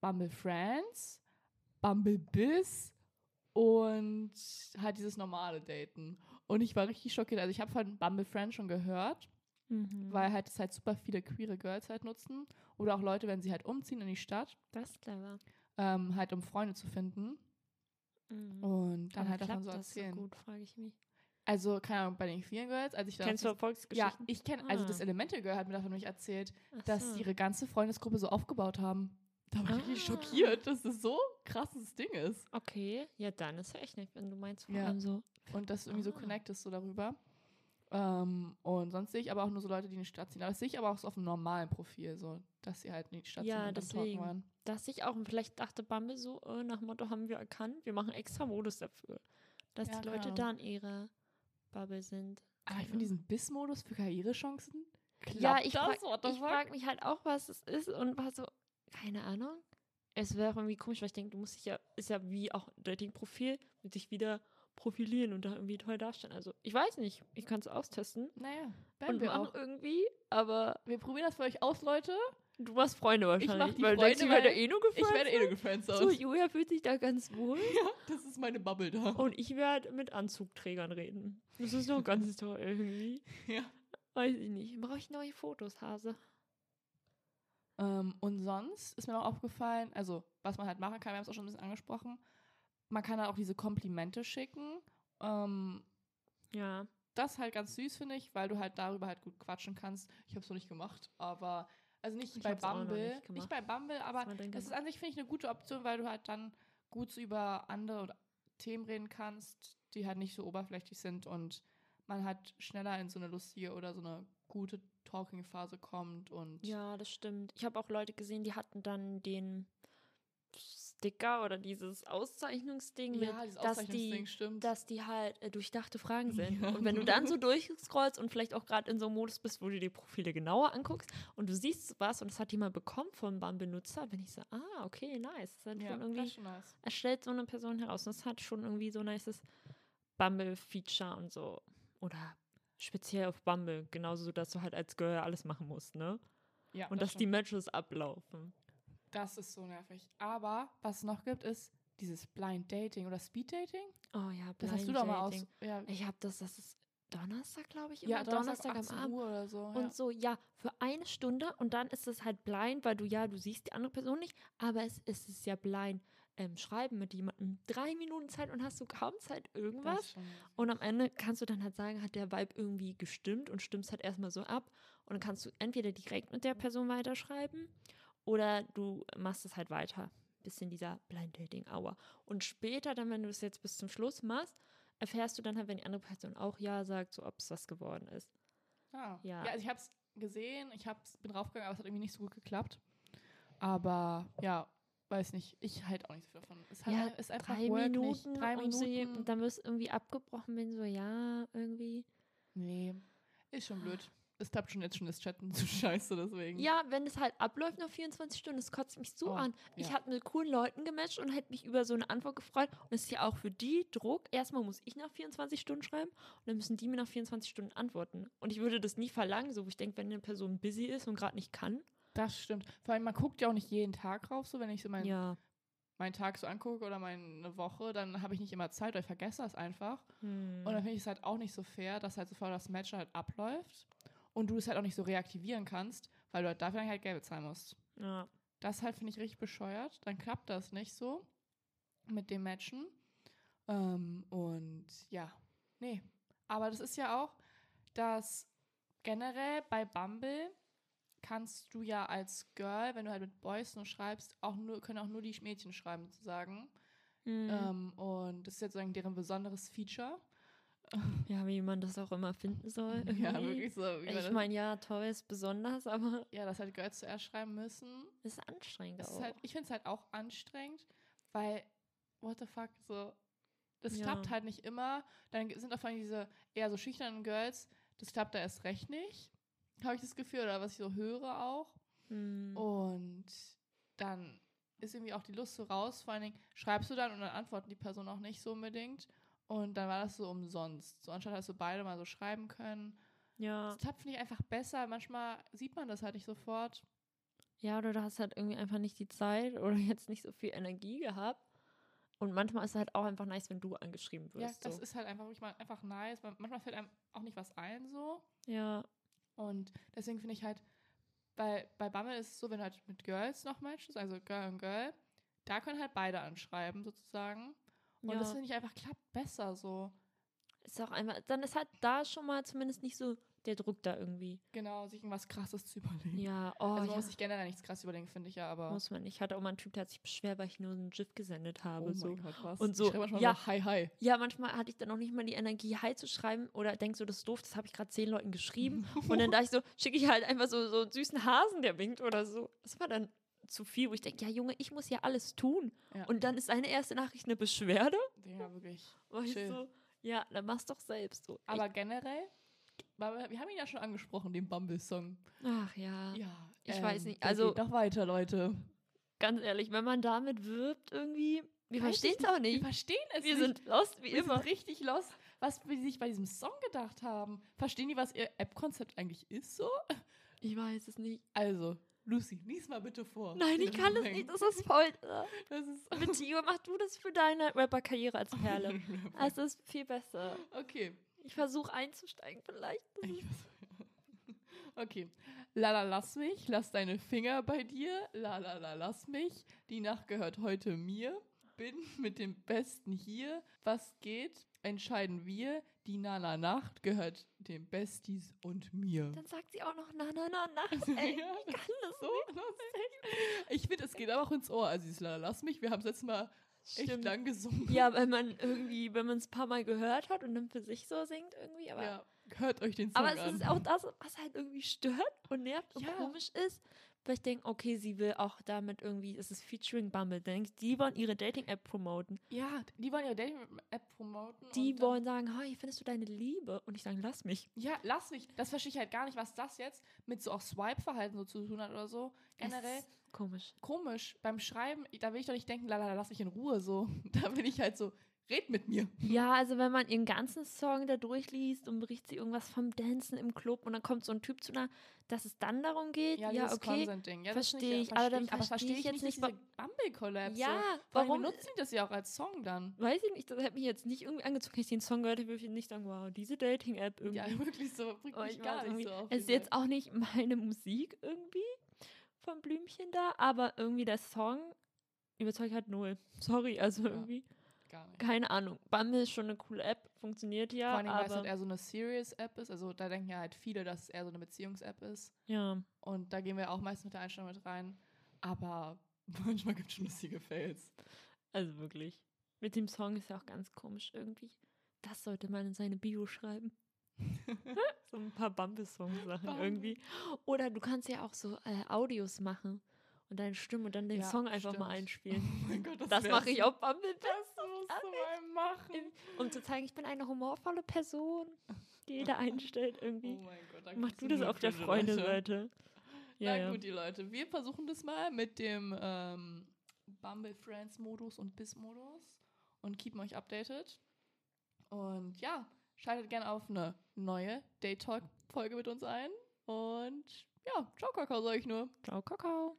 Bumble Friends, Bumble Biz und halt dieses normale Daten. Und ich war richtig schockiert. Also ich habe von Bumble Friends schon gehört, Mhm. weil halt es halt super viele queere Girls halt nutzen. Oder auch Leute, wenn sie halt umziehen in die Stadt, das ist clever. ähm, halt um Freunde zu finden. Mhm. Und dann Aber halt davon so das erzählen. so gut, frage ich mich. Also, keine Ahnung, bei den queeren Girls, als ich da. Kennst du ja, Erfolgsgeschichten? ich kenne, also Ah. das Elemental Girl hat mir davon nämlich erzählt, Ach dass so. ihre ganze Freundesgruppe so aufgebaut haben. Da war ich richtig Ah. schockiert, dass das so krasses Ding ist. Okay, ja, dann ist ja echt nicht, wenn du meinst, vor Ja. allem so. Und dass du irgendwie so Ah. connectest so darüber. Ähm, und sonst sehe ich aber auch nur so Leute, die in die Stadt ziehen. Aber das sehe ich aber auch so auf dem normalen Profil, so, dass sie halt in die Stadt Ja, ziehen und dann talken deswegen. waren. Dass ich auch, und vielleicht dachte Bumble so, äh, nach dem Motto haben wir erkannt, wir machen extra Modus dafür. Dass Ja, die Leute Ahnung. da in ihrer Bubble sind. Aber ich finde diesen Biss-Modus für Karrierechancen Klappt ja, ich frage frag mich halt auch, was es ist und war so, keine Ahnung. Es wäre irgendwie komisch, weil ich denke, du musst dich ja, ist ja wie auch ein Dating-Profil, mit dich wieder profilieren und da irgendwie toll darstellen. Also, ich weiß nicht, ich kann es austesten Naja, werden und wir auch. irgendwie, aber Wir probieren das für euch aus, Leute. Du machst Freunde wahrscheinlich. mach die weil du denkst, Freunde, ich werde eh nur Ich gefreundet. werde eh nur gefans aus. So, Julia fühlt sich da ganz wohl. <laughs> ja, das ist meine Bubble da. Und ich werde mit Anzugträgern reden. Das ist doch <laughs> ganz toll irgendwie. Ja. Weiß ich nicht. Brauche ich neue Fotos, Hase? Ähm, und sonst ist mir noch aufgefallen, also was man halt machen kann, wir haben es auch schon ein bisschen angesprochen, man kann halt auch diese Komplimente schicken. Ähm, Ja. das halt ganz süß, finde ich, weil du halt darüber halt gut quatschen kannst. Ich habe es noch nicht gemacht, aber also nicht Ich bei Bumble, nicht nicht, bei Bumble, aber das ist an sich, finde ich, eine gute Option, weil du halt dann gut so über andere oder Themen reden kannst, die halt nicht so oberflächlich sind und man halt schneller in so eine lustige oder so eine gute Talking-Phase kommt und Ja, das stimmt. Ich habe auch Leute gesehen, die hatten dann den Sticker oder dieses Auszeichnungsding mit, ja dieses dass Auszeichnungsding die, stimmt. dass die halt äh, durchdachte Fragen <laughs> sind. Ja. Und wenn du dann so durchscrollst und vielleicht auch gerade in so einem Modus bist, wo du die Profile genauer anguckst und du siehst was und das hat jemand bekommen von beim Benutzer, bin ich so, ah, okay, nice. Das hat ja, das irgendwie schon nice. er stellt so eine Person heraus. Und das hat schon irgendwie so ein nices Bumble-Feature und so. Oder speziell auf Bumble. Genauso, dass du halt als Girl alles machen musst, ne? Ja, Und dass stimmt. die Matches ablaufen. Das ist so nervig. Aber was es noch gibt, ist dieses Blind Dating oder Speed Dating. Oh ja, Das hast du doch mal aus. Dating. Ja, Ich habe das, das ist Donnerstag, glaube ich, immer. ja Donnerstag, am 18 Abend. Uhr oder so. Und so, ja, für eine Stunde und dann ist es halt blind, weil du ja, du siehst die andere Person nicht, aber es, es ist ja blind. Ähm, schreiben mit jemandem drei Minuten Zeit und hast du kaum Zeit irgendwas. Und am Ende kannst du dann halt sagen, hat der Vibe irgendwie gestimmt und stimmst halt erstmal so ab. Und dann kannst du entweder direkt mit der Person weiterschreiben oder du machst es halt weiter. Bis in dieser Blind Dating Hour. Und später, dann, wenn du es jetzt bis zum Schluss machst, erfährst du dann halt, wenn die andere Person auch Ja sagt, so ob es was geworden ist. Ah. Ja. Ja. also ich habe es gesehen, ich hab's, bin draufgegangen, aber es hat irgendwie nicht so gut geklappt. Aber ja, weiß nicht, ich halt auch nicht so viel davon. Es hat, Ja, ist einfach Drei work Minuten, Nicht. Drei Minuten. und dann wirst du irgendwie abgebrochen, wenn so, ja, irgendwie. nee, ist schon blöd. Es klappt schon jetzt schon das Chatten zu <laughs> scheiße, deswegen. Ja, wenn es halt abläuft nach 24 Stunden, das kotzt mich so Oh, an. Ich ja. habe mit coolen Leuten gematcht und hätte mich über so eine Antwort gefreut. Und es ist ja auch für die Druck. Erstmal muss ich nach 24 Stunden schreiben und dann müssen die mir nach 24 Stunden antworten. Und ich würde das nie verlangen, so wo ich denke, wenn eine Person busy ist und gerade nicht kann. Das stimmt. Vor allem, man guckt ja auch nicht jeden Tag drauf, so wenn ich so meinen Ja. meinen Tag so angucke oder meine Woche, dann habe ich nicht immer Zeit, weil ich vergesse das einfach. Hm. Und dann finde ich es halt auch nicht so fair, dass halt sofort das Match halt abläuft und du es halt auch nicht so reaktivieren kannst, weil du halt dafür dann halt Geld bezahlen musst. ja. Das halt finde ich richtig bescheuert. Dann klappt das nicht so mit dem Matchen. Ähm, und ja, nee. Aber das ist ja auch, dass generell bei Bumble kannst du ja als Girl, wenn du halt mit Boys nur schreibst, auch nur, können auch nur die Mädchen schreiben, sozusagen. Hm. Ähm, und das ist jetzt sozusagen deren besonderes Feature. Ja, wie man das auch immer finden soll. Ja, irgendwie. wirklich so. Ich das- meine, ja, toll ist besonders, aber ja, dass halt Girls zuerst schreiben müssen. ist anstrengend Das auch. ist halt, ich finde es halt auch anstrengend, weil, what the fuck, so, das Ja. klappt halt nicht immer. Dann sind auch vor allem diese eher so schüchternen Girls, das klappt da erst recht nicht, habe ich das Gefühl, oder was ich so höre auch. Hm. Und dann ist irgendwie auch die Lust so raus. Vor allen Dingen schreibst du dann und dann antworten die Person auch nicht so unbedingt. Und dann war das so umsonst. So anstatt dass du beide mal so schreiben können. ja. Das klappt, finde ich, einfach besser. Manchmal sieht man das halt nicht sofort. Ja, oder du hast halt irgendwie einfach nicht die Zeit oder <laughs> jetzt nicht so viel Energie gehabt. Und manchmal ist es halt auch einfach nice, wenn du angeschrieben Ja, wirst. das so. ist halt einfach wirklich mal einfach nice. Man- Manchmal fällt einem auch nicht was ein so. ja, Und deswegen finde ich halt, bei, bei Bumble ist es so, wenn du halt mit Girls noch matchst, also Girl und Girl, da können halt beide anschreiben sozusagen. Und ja. das finde ich einfach klappt besser so. ist auch einfach, dann ist halt da schon mal zumindest nicht so der Druck da irgendwie. Genau, sich irgendwas krasses zu überlegen. Ja, oh, also man ja. muss sich generell nichts krass überlegen, finde ich ja, aber. muss man nicht. Ich hatte auch mal einen Typ, der hat sich beschwert, weil ich nur einen GIF gesendet habe. oh so. mein Gott, was? Und so, Ich schreibe manchmal ja. so, hi, hi. Ja, manchmal hatte ich dann auch nicht mal die Energie, Hi zu schreiben oder denk so, das ist doof, das habe ich gerade zehn Leuten geschrieben. <laughs> Und dann dachte ich so, schicke ich halt einfach so, so einen süßen Hasen, der winkt oder so. Das war dann zu viel, wo ich denke, ja Junge, ich muss ja alles tun. Ja. Und dann ist seine erste Nachricht eine Beschwerde. Ja, wirklich. <laughs> So, ja, dann mach's doch selbst so. Aber generell, weil wir haben ihn ja schon angesprochen, den Bumble-Song. Ach ja. Ja. Ich weiß nicht, also- Geht noch weiter, Leute. Ganz ehrlich, wenn man damit wirbt irgendwie, wir verstehen es auch Wir nicht. verstehen es Wir nicht. sind lost wie wir immer. sind richtig los, was sie sich bei diesem Song gedacht haben. Verstehen die, was ihr App-Konzept eigentlich ist so? Ich weiß es nicht. Also, Lucy, lies mal bitte vor. Nein, ich kann das nicht. Das ist voll. <laughs> Das ist Bitte, mach du das für deine Rapper-Karriere als <laughs> Perle. Es ist viel besser. okay. Ich versuche einzusteigen, vielleicht. <laughs> Okay. Lala, lass mich, lass deine Finger bei dir. Lala, la, lass mich. Die Nacht gehört heute mir. Bin mit dem Besten hier. Was geht? Entscheiden wir. Die Nana Nacht gehört dem Besties und mir. Dann sagt sie auch noch na na na na. Ey, Ja, ich kann das so lustig. Ich finde, es geht aber auch ins Ohr. Also Lala, lass mich. Wir haben es letztes Mal echt Stimmt. lang gesungen. Ja, wenn man irgendwie, wenn man es ein paar Mal gehört hat und dann für sich so singt irgendwie, aber. Ja, hört euch den Song Aber an. es ist auch das, was halt irgendwie stört und nervt und Ja. komisch ist. Weil ich denke, okay, sie will auch damit irgendwie, es ist Featuring Bumble, denkst, die wollen ihre Dating-App promoten. ja, die wollen ihre Dating-App promoten. Die dann- wollen sagen, hey, findest du deine Liebe? Und ich sage, lass mich. Ja, lass mich. Das verstehe ich halt gar nicht, was das jetzt mit so auch Swipe-Verhalten so zu tun hat oder so. Generell Es ist komisch. komisch. Beim Schreiben, da will ich doch nicht denken, lala, lass mich in Ruhe so. <laughs> Da bin ich halt so, red mit mir. Ja, also wenn man ihren ganzen Song da durchliest und berichtet sie irgendwas vom Dancen im Club und dann kommt so ein Typ zu einer, dass es dann darum geht, ja, dieses okay. Ja, verstehe ich, aber dann verstehe verstehe ich jetzt nicht diese Bumble-Collabs. Ja, so. Warum- benutzen die das ja auch als Song dann? Weiß ich nicht, das hätte mich jetzt nicht irgendwie angezogen. Wenn ich den Song gehört hätte, würde ich nicht sagen, wow, diese Dating-App irgendwie. Ja, <laughs> wirklich so, bringt Oh, mich ich gar nicht so auf. Es ist jetzt auch nicht meine Musik irgendwie vom Blümchen da, aber irgendwie der Song überzeugt halt null. Sorry, also Ja. irgendwie. Gar nicht. keine Ahnung. Bumble ist schon eine coole App, funktioniert ja, Vor allem, weil es halt eher so eine Serious-App ist. Also da denken ja halt viele, dass es eher so eine Beziehungs-App ist. ja. Und da gehen wir auch meist mit der Einstellung mit rein. Aber <laughs> manchmal gibt es schon lustige Fails. Also wirklich. Mit dem Song ist ja auch ganz komisch irgendwie. Das sollte man in seine Bio schreiben. <laughs> so ein paar Bumble-Song-Sachen Bumble. irgendwie. Oder du kannst ja auch so äh, Audios machen und deine Stimme und dann den Ja, Song einfach mal stimmt. einspielen. <laughs> Oh mein Gott, das, Das mache ich auf Bumble, Das musst du mal machen. um zu zeigen, ich bin eine humorvolle Person, die jeder einstellt Oh irgendwie. mein Gott. da Mach du das auf der Freunde-Seite. Ja, Na gut, die Leute. Wir versuchen das mal mit dem ähm, Bumble Friends Modus und Bis Modus und keepen euch updated. Und ja, schaltet gerne auf eine neue Date Talk Folge mit uns ein. Und ja, ciao Kakao, sag ich nur. Ciao, Kakao.